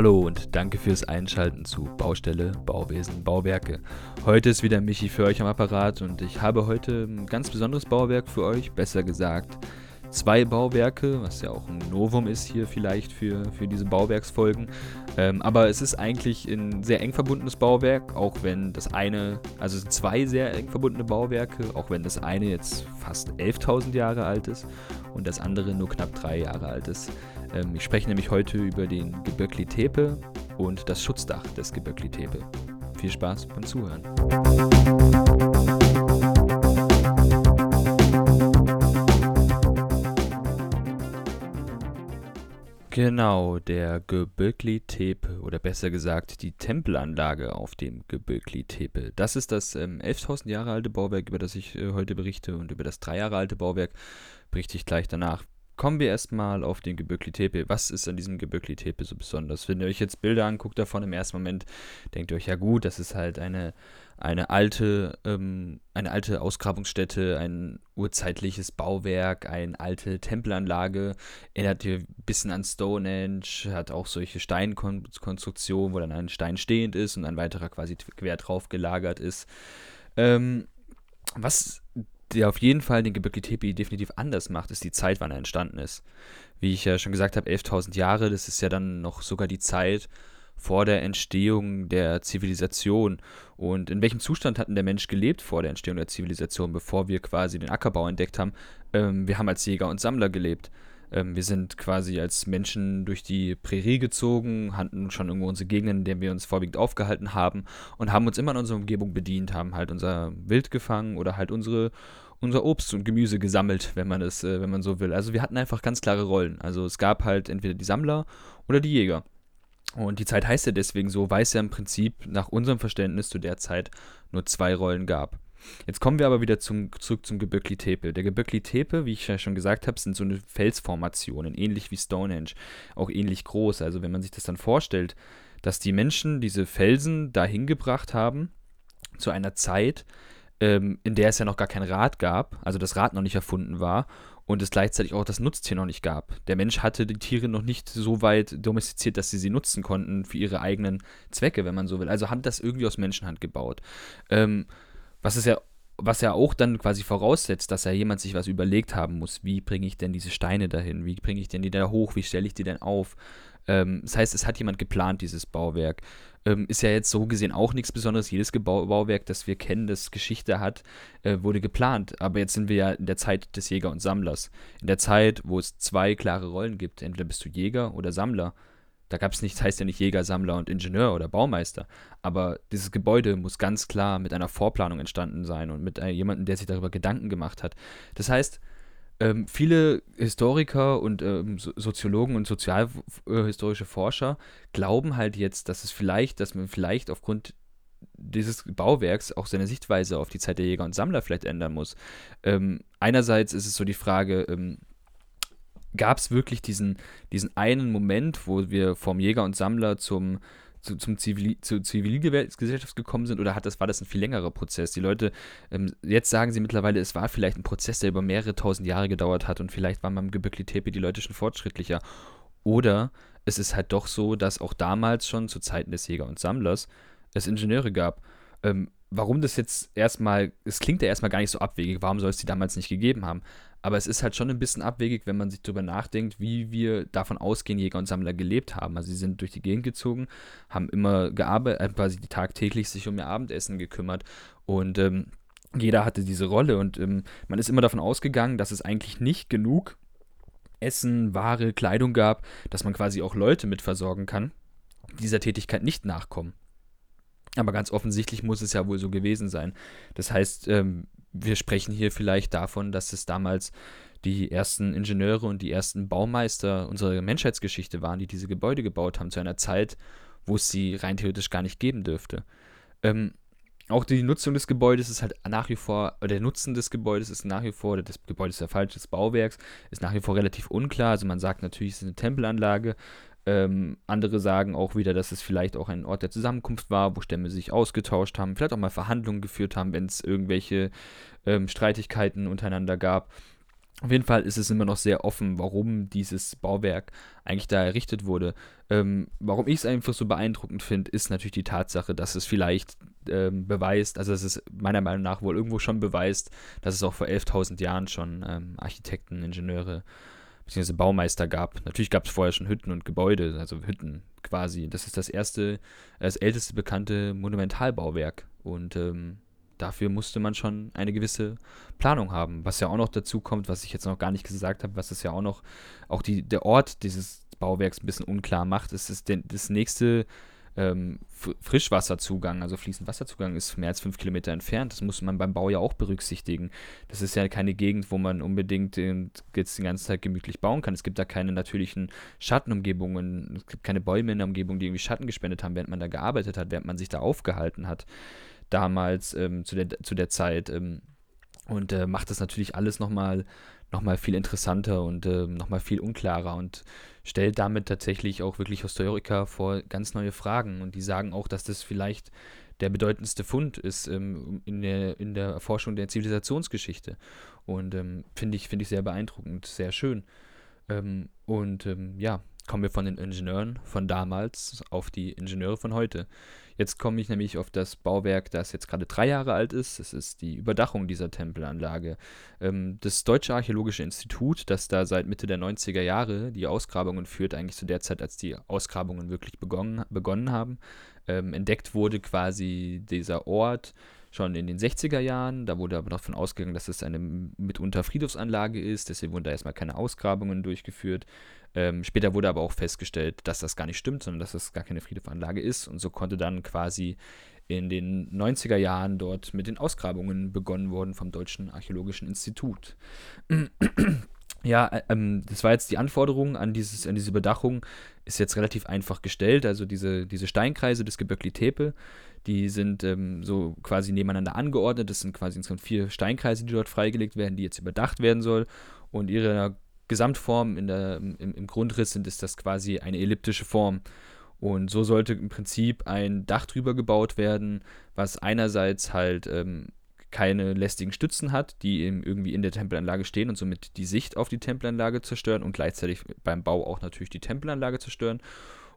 Hallo und danke fürs Einschalten zu Baustelle, Bauwesen, Bauwerke. Heute ist wieder Michi für euch am Apparat und ich habe heute ein ganz besonderes Bauwerk für euch, besser gesagt zwei Bauwerke, was ja auch ein Novum ist hier vielleicht für, für diese Bauwerksfolgen. Ähm, aber es ist eigentlich ein sehr eng verbundenes Bauwerk, auch wenn das eine, also zwei sehr eng verbundene Bauwerke, auch wenn das eine jetzt fast 11.000 Jahre alt ist und das andere nur knapp drei Jahre alt ist. Ähm, ich spreche nämlich heute über den Geböckli Tepe und das Schutzdach des Geböckli Tepe. Viel Spaß beim Zuhören. Genau, der Göbekli Tepe oder besser gesagt die Tempelanlage auf dem Göbekli Tepe. Das ist das ähm, 11.000 Jahre alte Bauwerk, über das ich äh, heute berichte und über das drei Jahre alte Bauwerk berichte ich gleich danach. Kommen wir erstmal auf den Geböckli Tepe. Was ist an diesem Geböckli Tepe so besonders? Wenn ihr euch jetzt Bilder anguckt davon im ersten Moment, denkt ihr euch ja gut, das ist halt eine eine alte, ähm, eine alte Ausgrabungsstätte, ein urzeitliches Bauwerk, eine alte Tempelanlage, erinnert hier ein bisschen an Stonehenge, hat auch solche Steinkonstruktionen, wo dann ein Stein stehend ist und ein weiterer quasi quer drauf gelagert ist. Ähm, was der auf jeden Fall den Gebirge Tepe definitiv anders macht, ist die Zeit, wann er entstanden ist. Wie ich ja schon gesagt habe, 11.000 Jahre, das ist ja dann noch sogar die Zeit, vor der Entstehung der Zivilisation und in welchem Zustand hat denn der Mensch gelebt vor der Entstehung der Zivilisation, bevor wir quasi den Ackerbau entdeckt haben. Ähm, wir haben als Jäger und Sammler gelebt. Ähm, wir sind quasi als Menschen durch die Prärie gezogen, hatten schon irgendwo unsere Gegenden, in denen wir uns vorwiegend aufgehalten haben und haben uns immer in unserer Umgebung bedient, haben halt unser Wild gefangen oder halt unsere unser Obst und Gemüse gesammelt, wenn man es, äh, wenn man so will. Also wir hatten einfach ganz klare Rollen. Also es gab halt entweder die Sammler oder die Jäger. Und die Zeit heißt ja deswegen so, weil es ja im Prinzip nach unserem Verständnis zu der Zeit nur zwei Rollen gab. Jetzt kommen wir aber wieder zum, zurück zum Geböckli Tepe. Der Geböckli Tepe, wie ich ja schon gesagt habe, sind so eine Felsformationen, ähnlich wie Stonehenge, auch ähnlich groß. Also wenn man sich das dann vorstellt, dass die Menschen diese Felsen dahin gebracht haben, zu einer Zeit, ähm, in der es ja noch gar kein Rad gab, also das Rad noch nicht erfunden war und es gleichzeitig auch das Nutztier noch nicht gab. Der Mensch hatte die Tiere noch nicht so weit domestiziert, dass sie sie nutzen konnten für ihre eigenen Zwecke, wenn man so will. Also hat das irgendwie aus Menschenhand gebaut. Ähm, was ist ja was ja auch dann quasi voraussetzt, dass ja jemand sich was überlegt haben muss, wie bringe ich denn diese Steine dahin, wie bringe ich denn die da hoch, wie stelle ich die denn auf. Ähm, das heißt, es hat jemand geplant, dieses Bauwerk. Ähm, ist ja jetzt so gesehen auch nichts Besonderes. Jedes Gebau Bauwerk, das wir kennen, das Geschichte hat, äh, wurde geplant. Aber jetzt sind wir ja in der Zeit des Jäger und Sammlers. In der Zeit, wo es zwei klare Rollen gibt. Entweder bist du Jäger oder Sammler. Da gab es nicht, das heißt ja nicht Jäger, Sammler und Ingenieur oder Baumeister. Aber dieses Gebäude muss ganz klar mit einer Vorplanung entstanden sein und mit äh, jemandem, der sich darüber Gedanken gemacht hat. Das heißt, ähm, viele Historiker und ähm, so Soziologen und sozialhistorische Forscher glauben halt jetzt, dass es vielleicht, dass man vielleicht aufgrund dieses Bauwerks auch seine Sichtweise auf die Zeit der Jäger und Sammler vielleicht ändern muss. Ähm, einerseits ist es so die Frage, ähm, gab es wirklich diesen, diesen einen Moment, wo wir vom Jäger und Sammler zum zu, zum Zivil, zur Zivilgesellschaft gekommen sind oder hat das, war das ein viel längerer Prozess? Die Leute, ähm, jetzt sagen sie mittlerweile, es war vielleicht ein Prozess, der über mehrere tausend Jahre gedauert hat und vielleicht waren beim Geböckli Tepe die Leute schon fortschrittlicher. Oder es ist halt doch so, dass auch damals schon zu Zeiten des Jäger und Sammlers es Ingenieure gab. Ähm, warum das jetzt erstmal, es klingt ja erstmal gar nicht so abwegig, warum soll es die damals nicht gegeben haben? Aber es ist halt schon ein bisschen abwegig, wenn man sich darüber nachdenkt, wie wir davon ausgehen, Jäger und Sammler gelebt haben. Also sie sind durch die Gegend gezogen, haben immer gearbeitet, äh, quasi tagtäglich sich um ihr Abendessen gekümmert und ähm, jeder hatte diese Rolle und ähm, man ist immer davon ausgegangen, dass es eigentlich nicht genug Essen, Ware, Kleidung gab, dass man quasi auch Leute mit versorgen kann, die dieser Tätigkeit nicht nachkommen. Aber ganz offensichtlich muss es ja wohl so gewesen sein. Das heißt, ähm, wir sprechen hier vielleicht davon, dass es damals die ersten Ingenieure und die ersten Baumeister unserer Menschheitsgeschichte waren, die diese Gebäude gebaut haben, zu einer Zeit, wo es sie rein theoretisch gar nicht geben dürfte. Ähm, auch die Nutzung des Gebäudes ist halt nach wie vor, oder der Nutzen des Gebäudes ist nach wie vor, oder das Gebäude ist ja falsch, des Bauwerks, ist nach wie vor relativ unklar. Also man sagt natürlich, es ist eine Tempelanlage, ähm, andere sagen auch wieder, dass es vielleicht auch ein Ort der Zusammenkunft war, wo Stämme sich ausgetauscht haben, vielleicht auch mal Verhandlungen geführt haben, wenn es irgendwelche ähm, Streitigkeiten untereinander gab. Auf jeden Fall ist es immer noch sehr offen, warum dieses Bauwerk eigentlich da errichtet wurde. Ähm, warum ich es einfach so beeindruckend finde, ist natürlich die Tatsache, dass es vielleicht ähm, beweist, also dass es meiner Meinung nach wohl irgendwo schon beweist, dass es auch vor 11.000 Jahren schon ähm, Architekten, Ingenieure bzw. Baumeister gab. Natürlich gab es vorher schon Hütten und Gebäude, also Hütten quasi. Das ist das erste, das älteste bekannte Monumentalbauwerk und ähm, dafür musste man schon eine gewisse Planung haben. Was ja auch noch dazu kommt, was ich jetzt noch gar nicht gesagt habe, was es ja auch noch, auch die, der Ort dieses Bauwerks ein bisschen unklar macht, ist, ist das nächste ähm, Frischwasserzugang, also fließend Wasserzugang, ist mehr als fünf Kilometer entfernt. Das muss man beim Bau ja auch berücksichtigen. Das ist ja keine Gegend, wo man unbedingt jetzt die ganze Zeit gemütlich bauen kann. Es gibt da keine natürlichen Schattenumgebungen, es gibt keine Bäume in der Umgebung, die irgendwie Schatten gespendet haben, während man da gearbeitet hat, während man sich da aufgehalten hat damals ähm, zu, der, zu der Zeit. Ähm, und äh, macht das natürlich alles nochmal noch mal viel interessanter und äh, nochmal viel unklarer und stellt damit tatsächlich auch wirklich Historiker vor ganz neue Fragen. Und die sagen auch, dass das vielleicht der bedeutendste Fund ist ähm, in, der, in der Erforschung der Zivilisationsgeschichte. Und ähm, finde ich, find ich sehr beeindruckend, sehr schön. Ähm, und ähm, ja, kommen wir von den Ingenieuren von damals auf die Ingenieure von heute. Jetzt komme ich nämlich auf das Bauwerk, das jetzt gerade drei Jahre alt ist. Es ist die Überdachung dieser Tempelanlage. Ähm, das Deutsche Archäologische Institut, das da seit Mitte der 90er Jahre die Ausgrabungen führt, eigentlich zu der Zeit, als die Ausgrabungen wirklich begonnen, begonnen haben, ähm, entdeckt wurde quasi dieser Ort schon in den 60er Jahren. Da wurde aber davon ausgegangen, dass es eine mitunter Friedhofsanlage ist. Deswegen wurden da erstmal keine Ausgrabungen durchgeführt. Ähm, später wurde aber auch festgestellt, dass das gar nicht stimmt, sondern dass das gar keine Friedhofanlage ist. Und so konnte dann quasi in den 90er Jahren dort mit den Ausgrabungen begonnen worden vom Deutschen Archäologischen Institut. Ja, äh, ähm, das war jetzt die Anforderung an, dieses, an diese Überdachung, ist jetzt relativ einfach gestellt. Also diese, diese Steinkreise des Geböckli Tepe, die sind ähm, so quasi nebeneinander angeordnet. Das sind quasi insgesamt vier Steinkreise, die dort freigelegt werden, die jetzt überdacht werden soll. Und ihre Gesamtform in der, im, im Grundriss sind, ist das quasi eine elliptische Form. Und so sollte im Prinzip ein Dach drüber gebaut werden, was einerseits halt ähm, keine lästigen Stützen hat, die irgendwie in der Tempelanlage stehen und somit die Sicht auf die Tempelanlage zerstören und gleichzeitig beim Bau auch natürlich die Tempelanlage zerstören.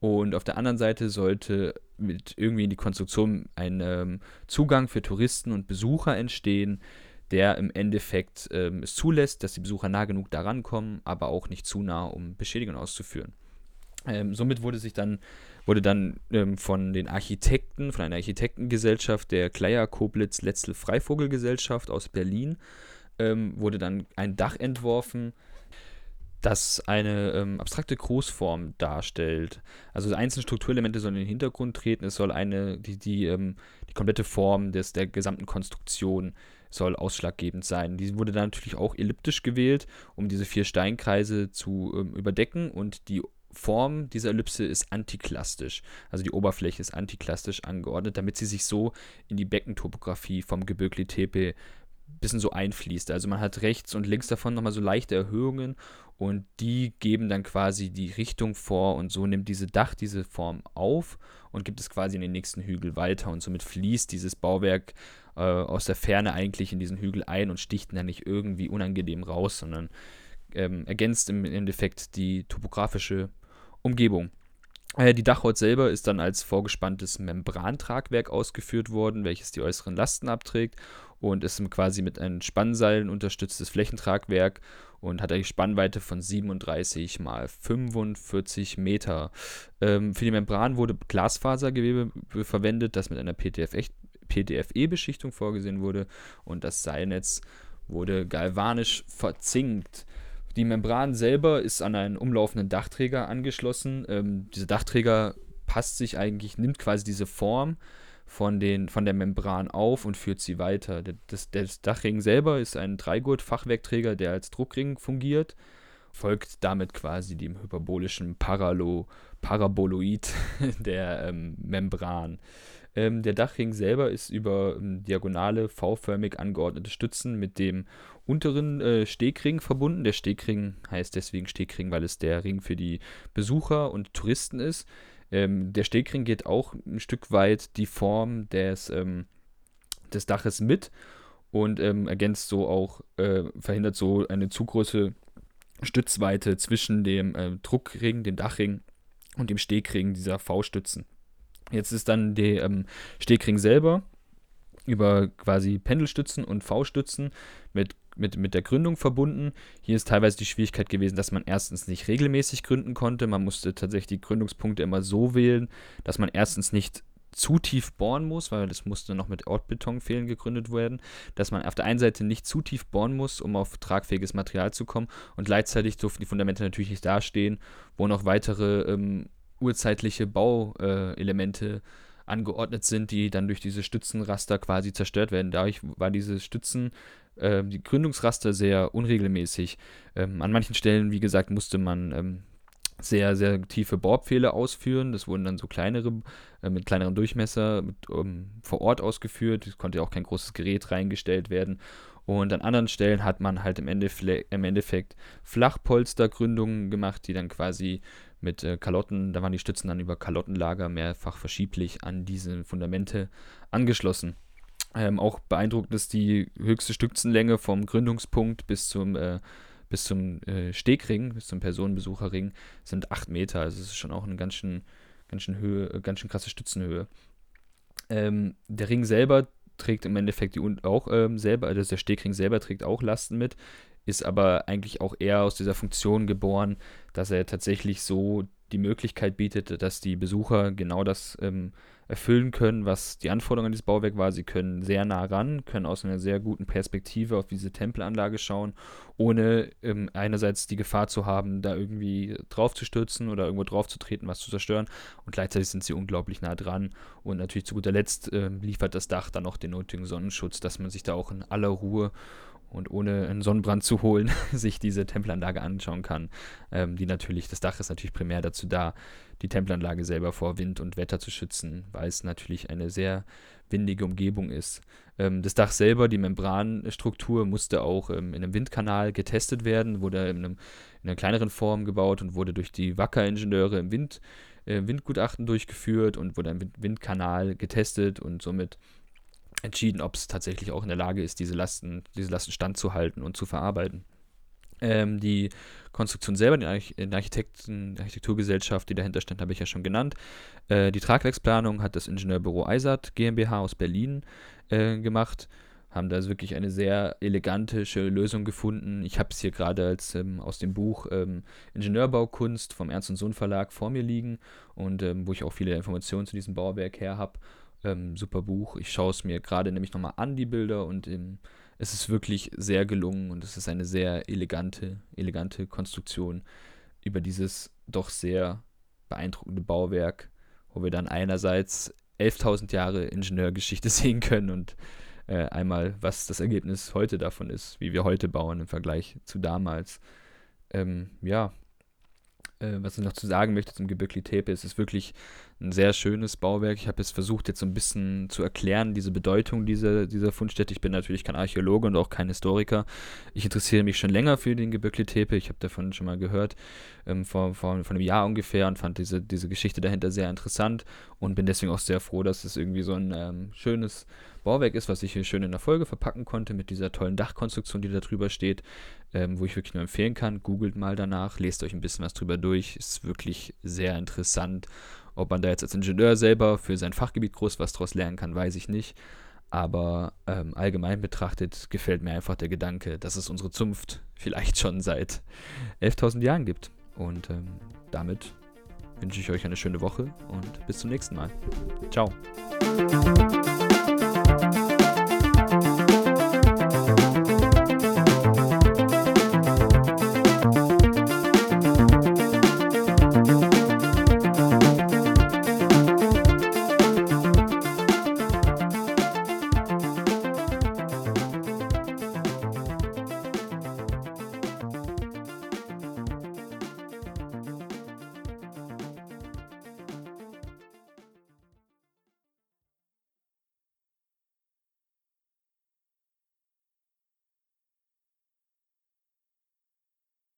Und auf der anderen Seite sollte mit irgendwie in die Konstruktion ein ähm, Zugang für Touristen und Besucher entstehen, der im Endeffekt ähm, es zulässt, dass die Besucher nah genug daran kommen, aber auch nicht zu nah, um Beschädigungen auszuführen. Ähm, somit wurde sich dann wurde dann ähm, von den Architekten, von einer Architektengesellschaft der Kleier Koblitz Letztel Freivogelgesellschaft aus Berlin, ähm, wurde dann ein Dach entworfen, das eine ähm, abstrakte Großform darstellt. Also einzelne Strukturelemente sollen in den Hintergrund treten, es soll eine, die, die, ähm, die komplette Form des, der gesamten Konstruktion soll ausschlaggebend sein. Die wurde dann natürlich auch elliptisch gewählt, um diese vier Steinkreise zu ähm, überdecken und die Form dieser Ellipse ist antiklastisch. Also die Oberfläche ist antiklastisch angeordnet, damit sie sich so in die Beckentopographie vom Gebirgli Tepe ein bisschen so einfließt. Also man hat rechts und links davon nochmal so leichte Erhöhungen und die geben dann quasi die Richtung vor und so nimmt diese Dach diese Form auf und gibt es quasi in den nächsten Hügel weiter und somit fließt dieses Bauwerk äh, aus der Ferne eigentlich in diesen Hügel ein und sticht dann nicht irgendwie unangenehm raus, sondern ähm, ergänzt im Endeffekt die topografische Umgebung. Äh, die Dachhaut selber ist dann als vorgespanntes Membrantragwerk ausgeführt worden, welches die äußeren Lasten abträgt und ist quasi mit einem Spannseilen unterstütztes Flächentragwerk und hat eine Spannweite von 37 mal 45 Meter. Ähm, für die Membran wurde Glasfasergewebe verwendet, das mit einer PTFE-Beschichtung vorgesehen wurde und das Seilnetz wurde galvanisch verzinkt. Die Membran selber ist an einen umlaufenden Dachträger angeschlossen. Ähm, dieser Dachträger passt sich eigentlich, nimmt quasi diese Form von, den, von der Membran auf und führt sie weiter. Das, das Dachring selber ist ein Dreigurt-Fachwerkträger, der als Druckring fungiert, folgt damit quasi dem hyperbolischen Paralo, Paraboloid der ähm, Membran. Ähm, der Dachring selber ist über ähm, diagonale, V-förmig angeordnete Stützen mit dem unteren äh, Stegring verbunden. Der Stegring heißt deswegen Stegring, weil es der Ring für die Besucher und Touristen ist. Ähm, der Stegring geht auch ein Stück weit die Form des, ähm, des Daches mit und ähm, ergänzt so auch, äh, verhindert so eine zu große Stützweite zwischen dem äh, Druckring, dem Dachring und dem Stegring dieser V-Stützen. Jetzt ist dann der ähm, Stegring selber über quasi Pendelstützen und V-Stützen mit, mit, mit der Gründung verbunden. Hier ist teilweise die Schwierigkeit gewesen, dass man erstens nicht regelmäßig gründen konnte. Man musste tatsächlich die Gründungspunkte immer so wählen, dass man erstens nicht zu tief bohren muss, weil das musste noch mit Ortbetonfehlen gegründet werden, dass man auf der einen Seite nicht zu tief bohren muss, um auf tragfähiges Material zu kommen und gleichzeitig durften die Fundamente natürlich nicht dastehen, wo noch weitere ähm, urzeitliche Bauelemente angeordnet sind, die dann durch diese Stützenraster quasi zerstört werden. Dadurch war diese Stützen, äh, die Gründungsraster sehr unregelmäßig. Ähm, an manchen Stellen, wie gesagt, musste man ähm, sehr, sehr tiefe Bohrpfähle ausführen. Das wurden dann so kleinere, äh, mit kleinerem Durchmesser mit, ähm, vor Ort ausgeführt. Es konnte auch kein großes Gerät reingestellt werden. Und an anderen Stellen hat man halt im, Endeffle im Endeffekt Flachpolstergründungen gemacht, die dann quasi mit äh, Kalotten, da waren die Stützen dann über Kalottenlager mehrfach verschieblich an diese Fundamente angeschlossen. Ähm, auch beeindruckend ist die höchste Stützenlänge vom Gründungspunkt bis zum, äh, bis zum äh, Stegring, bis zum Personenbesucherring, sind 8 Meter. Also es ist schon auch eine ganz schön, ganz schön, Höhe, äh, ganz schön krasse Stützenhöhe. Ähm, der Ring selber trägt im Endeffekt die, auch ähm, selber, also der Stegring selber trägt auch Lasten mit, ist aber eigentlich auch eher aus dieser Funktion geboren, dass er tatsächlich so die Möglichkeit bietet, dass die Besucher genau das ähm, erfüllen können, was die Anforderung an dieses Bauwerk war. Sie können sehr nah ran, können aus einer sehr guten Perspektive auf diese Tempelanlage schauen, ohne ähm, einerseits die Gefahr zu haben, da irgendwie drauf zu stürzen oder irgendwo drauf zu treten, was zu zerstören. Und gleichzeitig sind sie unglaublich nah dran. Und natürlich zu guter Letzt äh, liefert das Dach dann noch den nötigen Sonnenschutz, dass man sich da auch in aller Ruhe und ohne einen Sonnenbrand zu holen, sich diese Tempelanlage anschauen kann. Ähm, die natürlich, das Dach ist natürlich primär dazu da, die Tempelanlage selber vor Wind und Wetter zu schützen, weil es natürlich eine sehr windige Umgebung ist. Ähm, das Dach selber, die Membranstruktur, musste auch ähm, in einem Windkanal getestet werden, wurde in, einem, in einer kleineren Form gebaut und wurde durch die Wacker-Ingenieure im Wind, äh, Windgutachten durchgeführt und wurde im Windkanal getestet und somit entschieden, ob es tatsächlich auch in der Lage ist, diese Lasten, diese Lasten standzuhalten und zu verarbeiten. Ähm, die Konstruktion selber, die Architekten, die Architekturgesellschaft, die dahinter stand, habe ich ja schon genannt. Äh, die Tragwerksplanung hat das Ingenieurbüro Eisert GmbH aus Berlin äh, gemacht. Haben da also wirklich eine sehr elegantische Lösung gefunden. Ich habe es hier gerade ähm, aus dem Buch ähm, Ingenieurbaukunst vom Ernst und Sohn Verlag vor mir liegen und ähm, wo ich auch viele Informationen zu diesem Bauwerk her habe. Ähm, super Buch. Ich schaue es mir gerade nämlich nochmal an, die Bilder, und ähm, es ist wirklich sehr gelungen und es ist eine sehr elegante, elegante Konstruktion über dieses doch sehr beeindruckende Bauwerk, wo wir dann einerseits 11.000 Jahre Ingenieurgeschichte sehen können und äh, einmal, was das Ergebnis heute davon ist, wie wir heute bauen im Vergleich zu damals. Ähm, ja, äh, was ich noch zu sagen möchte zum Gebirgli Tepe, es ist wirklich ein sehr schönes Bauwerk. Ich habe es versucht, jetzt so ein bisschen zu erklären, diese Bedeutung dieser, dieser Fundstätte. Ich bin natürlich kein Archäologe und auch kein Historiker. Ich interessiere mich schon länger für den Gebirgli Tepe. Ich habe davon schon mal gehört, ähm, vor, vor, vor einem Jahr ungefähr, und fand diese, diese Geschichte dahinter sehr interessant und bin deswegen auch sehr froh, dass es irgendwie so ein ähm, schönes Bauwerk ist, was ich hier schön in der Folge verpacken konnte mit dieser tollen Dachkonstruktion, die da drüber steht, ähm, wo ich wirklich nur empfehlen kann. Googelt mal danach, lest euch ein bisschen was drüber durch. Ist wirklich sehr interessant. Ob man da jetzt als Ingenieur selber für sein Fachgebiet groß was draus lernen kann, weiß ich nicht. Aber ähm, allgemein betrachtet gefällt mir einfach der Gedanke, dass es unsere Zunft vielleicht schon seit 11.000 Jahren gibt. Und ähm, damit wünsche ich euch eine schöne Woche und bis zum nächsten Mal. Ciao.